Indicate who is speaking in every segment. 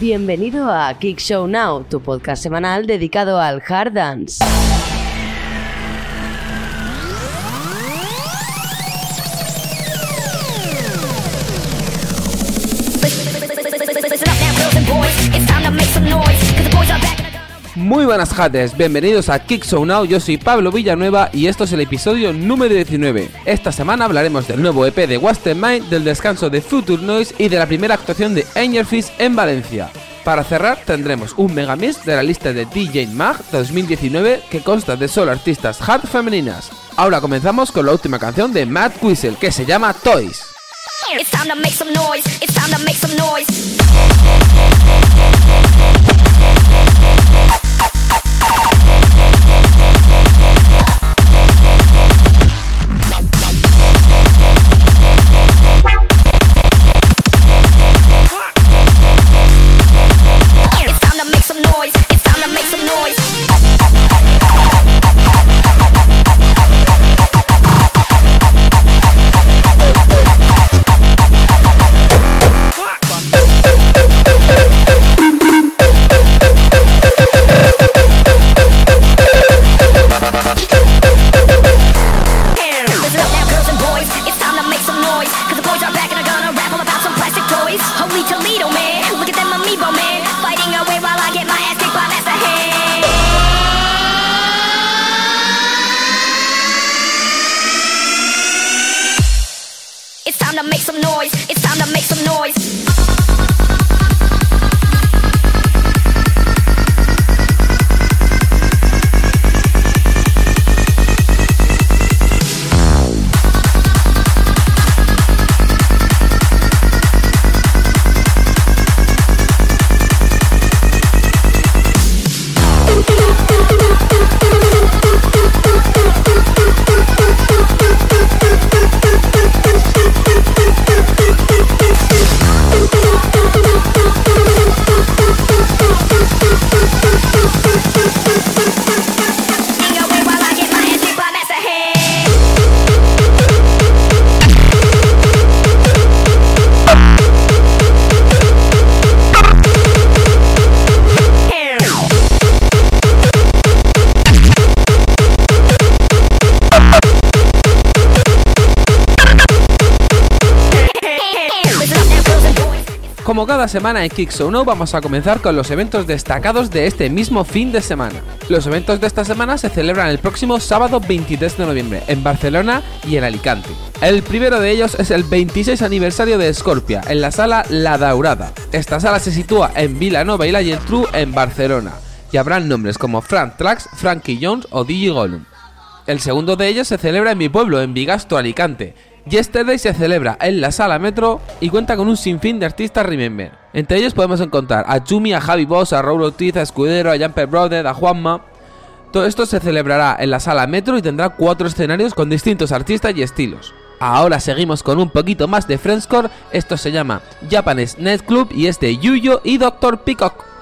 Speaker 1: Bienvenido a Kick Show Now, tu podcast semanal dedicado al hard dance.
Speaker 2: Muy buenas jates, bienvenidos a Kick Show Now, yo soy Pablo Villanueva y esto es el episodio número 19. Esta semana hablaremos del nuevo EP de Wasted Mind, del descanso de Future Noise y de la primera actuación de Angel Fist en Valencia. Para cerrar tendremos un megamix de la lista de DJ Mag 2019 que consta de solo artistas hard femeninas. Ahora comenzamos con la última canción de Matt Whistle que se llama Toys. Como cada semana en Kick Show Now vamos a comenzar con los eventos destacados de este mismo fin de semana. Los eventos de esta semana se celebran el próximo sábado 23 de noviembre en Barcelona y en Alicante. El primero de ellos es el 26 aniversario de Scorpia en la sala La Daurada. Esta sala se sitúa en Vilanova y la Geltrú en Barcelona y habrán nombres como Frank Trax, Frankie Jones o DJ Gollum. El segundo de ellos se celebra en mi pueblo, en Bigasto, Alicante. Yesterday se celebra en la sala Metro y cuenta con un sinfín de artistas Remember. Entre ellos podemos encontrar a Chumi, a Javi Boss, a Raúl Ortiz, a Escudero, a Jumper Brother, a Juanma. Todo esto se celebrará en la sala Metro y tendrá cuatro escenarios con distintos artistas y estilos. Ahora seguimos con un poquito más de Friendscore, esto se llama Japanese Net Club y es de Yuyo y Dr. Peacock.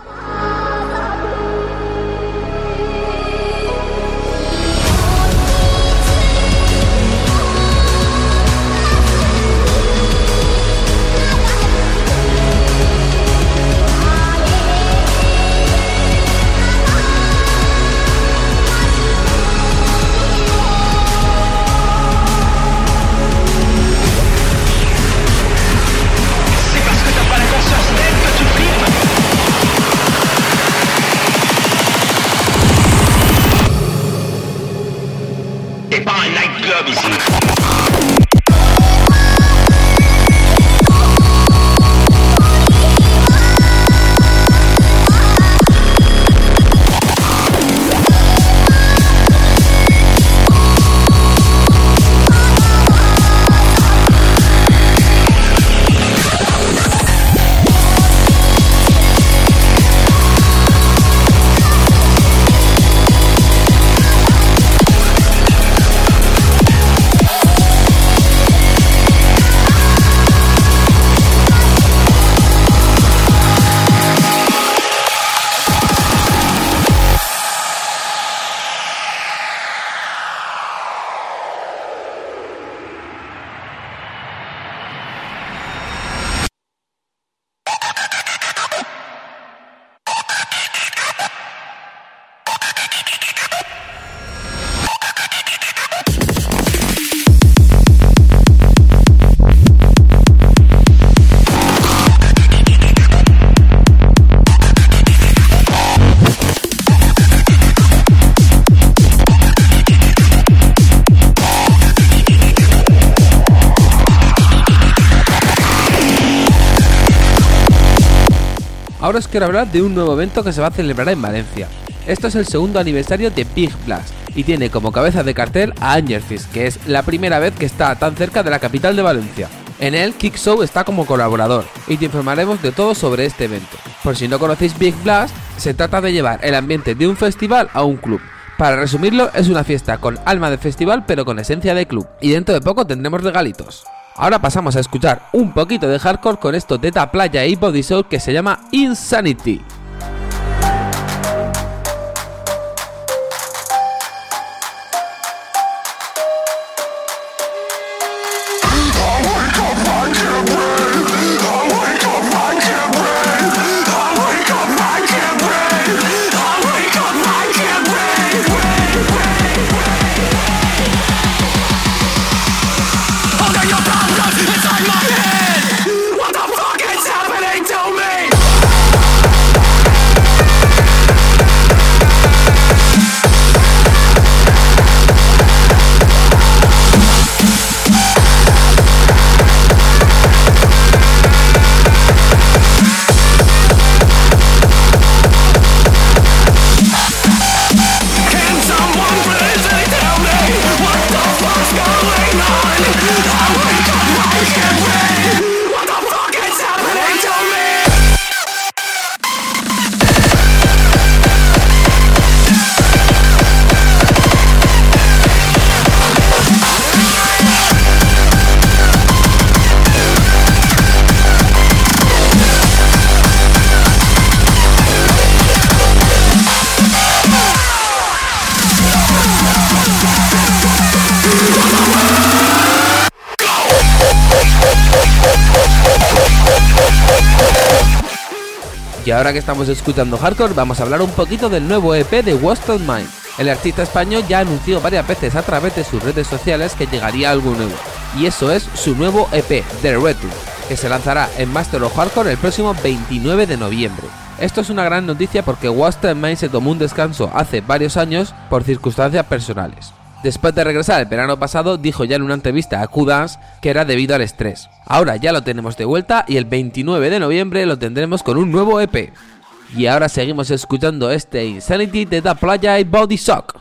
Speaker 2: Ahora os quiero hablar de un nuevo evento que se va a celebrar en Valencia. Esto es el segundo aniversario de Big Blast y tiene como cabeza de cartel a Angerfist, que es la primera vez que está tan cerca de la capital de Valencia. En él, Kick Show está como colaborador y te informaremos de todo sobre este evento. Por si no conocéis Big Blast, se trata de llevar el ambiente de un festival a un club. Para resumirlo, es una fiesta con alma de festival pero con esencia de club. Y dentro de poco tendremos regalitos. Ahora pasamos a escuchar un poquito de hardcore con esto de Playa y Body Soul que se llama Insanity. Y ahora que estamos escuchando hardcore, vamos a hablar un poquito del nuevo EP de Wasted Mind. El artista español ya anunció varias veces a través de sus redes sociales que llegaría algo nuevo, y eso es su nuevo EP, The Return, que se lanzará en Master of Hardcore el próximo 29 de noviembre. Esto es una gran noticia porque Wasted Mind se tomó un descanso hace varios años por circunstancias personales. Después de regresar el verano pasado, dijo ya en una entrevista a Q-Dance que era debido al estrés. Ahora ya lo tenemos de vuelta y el 29 de noviembre lo tendremos con un nuevo EP. Y ahora seguimos escuchando este Insanity de The Playa y Body Shock.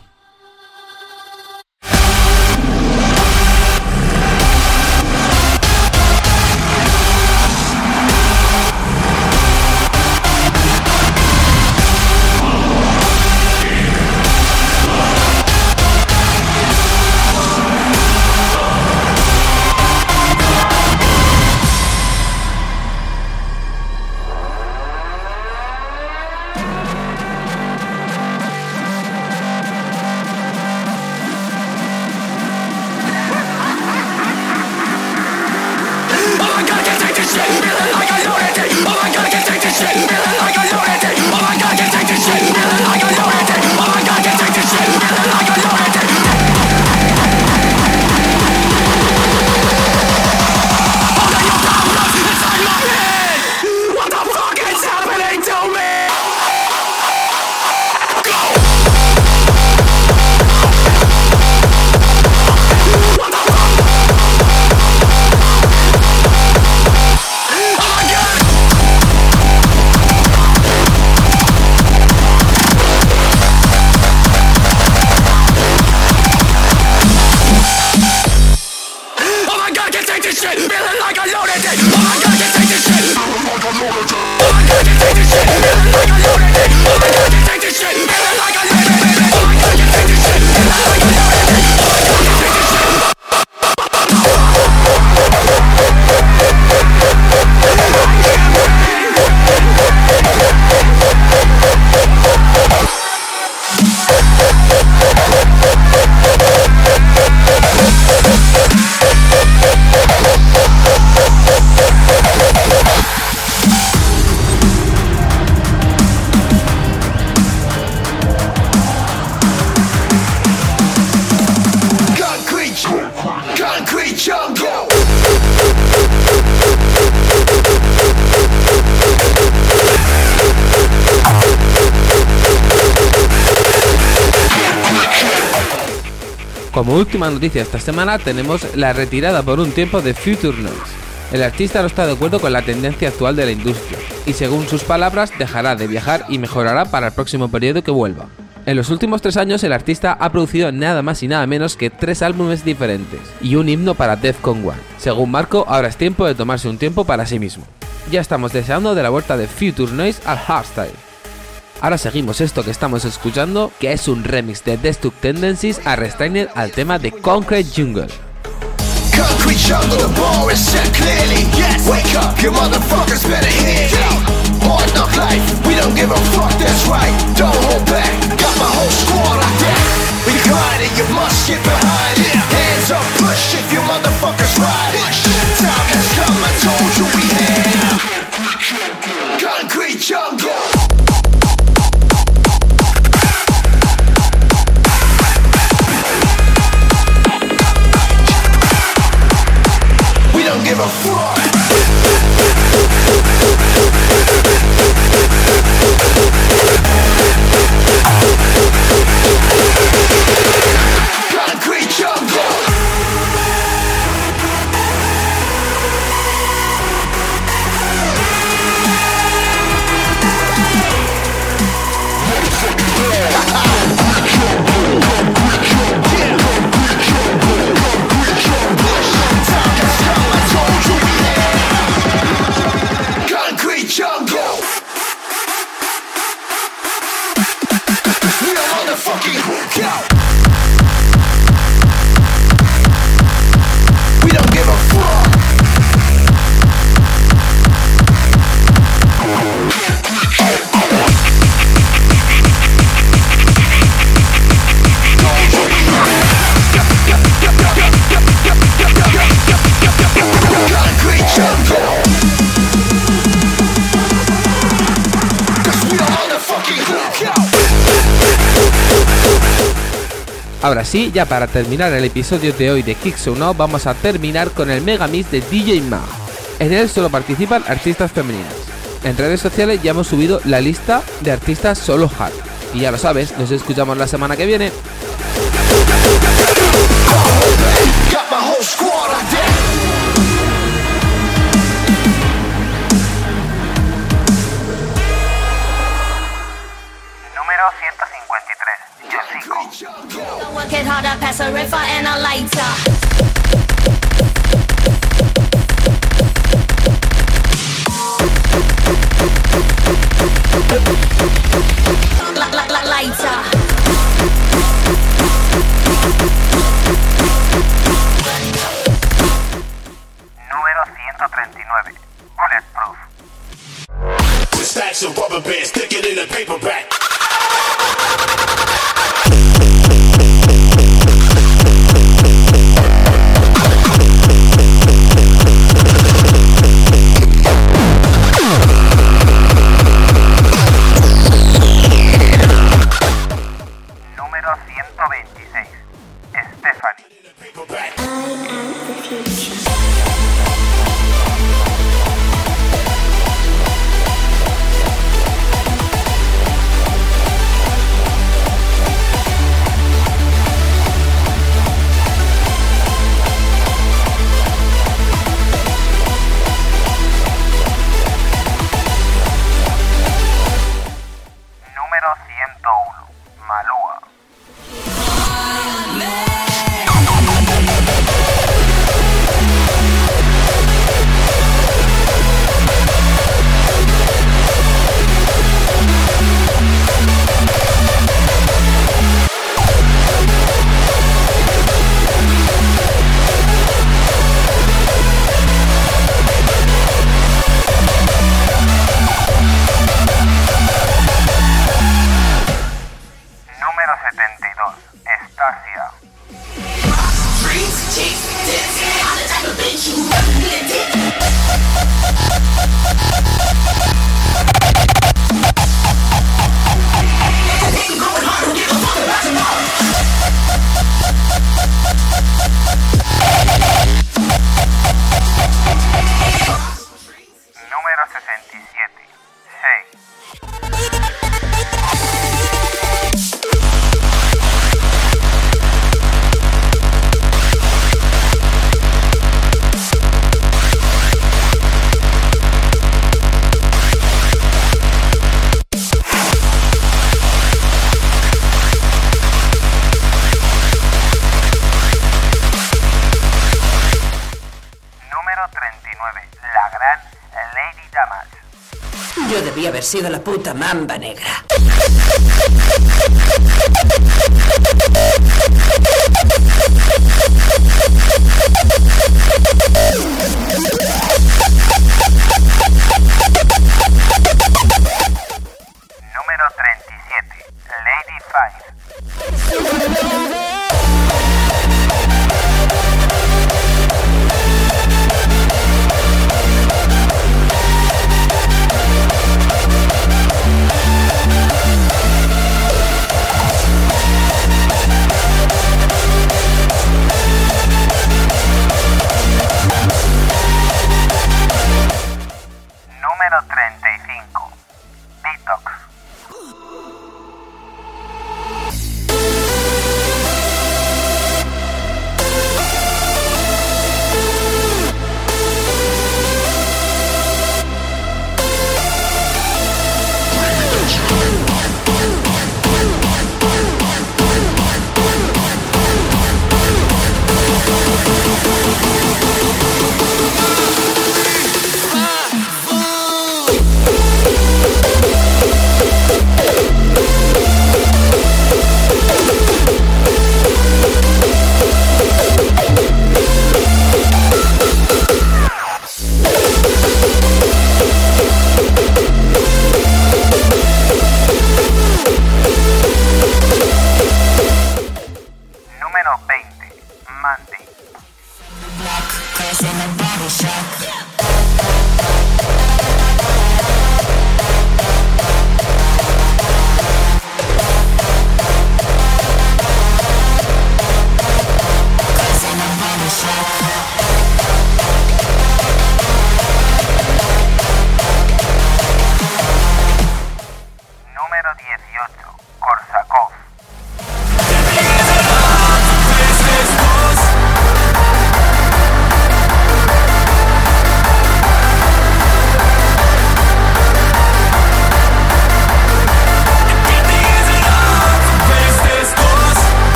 Speaker 2: Como última noticia esta semana tenemos la retirada por un tiempo de Future Noise. El artista no está de acuerdo con la tendencia actual de la industria, y según sus palabras, dejará de viajar y mejorará para el próximo periodo que vuelva. En los últimos tres años el artista ha producido nada más y nada menos que tres álbumes diferentes y un himno para Defcon 1. Según Marco, ahora es tiempo de tomarse un tiempo para sí mismo. Ya estamos deseando de la vuelta de Future Noise al hardstyle. Ahora seguimos esto que estamos escuchando, que es un remix de Destruct Tendencies a Restrained al tema de Concrete Jungle.
Speaker 3: Concrete jungle, the bar is set clearly. Yes, wake up, you motherfuckers better hear me. Hard knock life, we don't give a fuck, that's right. Don't hold back, got my whole squad on deck.
Speaker 2: Ahora sí, ya para terminar el episodio de hoy de Kick So Now, vamos a terminar con el mega mix de DJ Ma. En él solo participan artistas femeninas. En redes sociales ya hemos subido la lista de artistas solo hard. Y ya lo sabes, nos escuchamos la semana que viene.
Speaker 4: Número 153.
Speaker 5: Work it harder, pass a riffer and a lighter.
Speaker 6: With stacks of rubber bands, it in a paperback.
Speaker 2: Yo debía haber sido la puta mamba negra.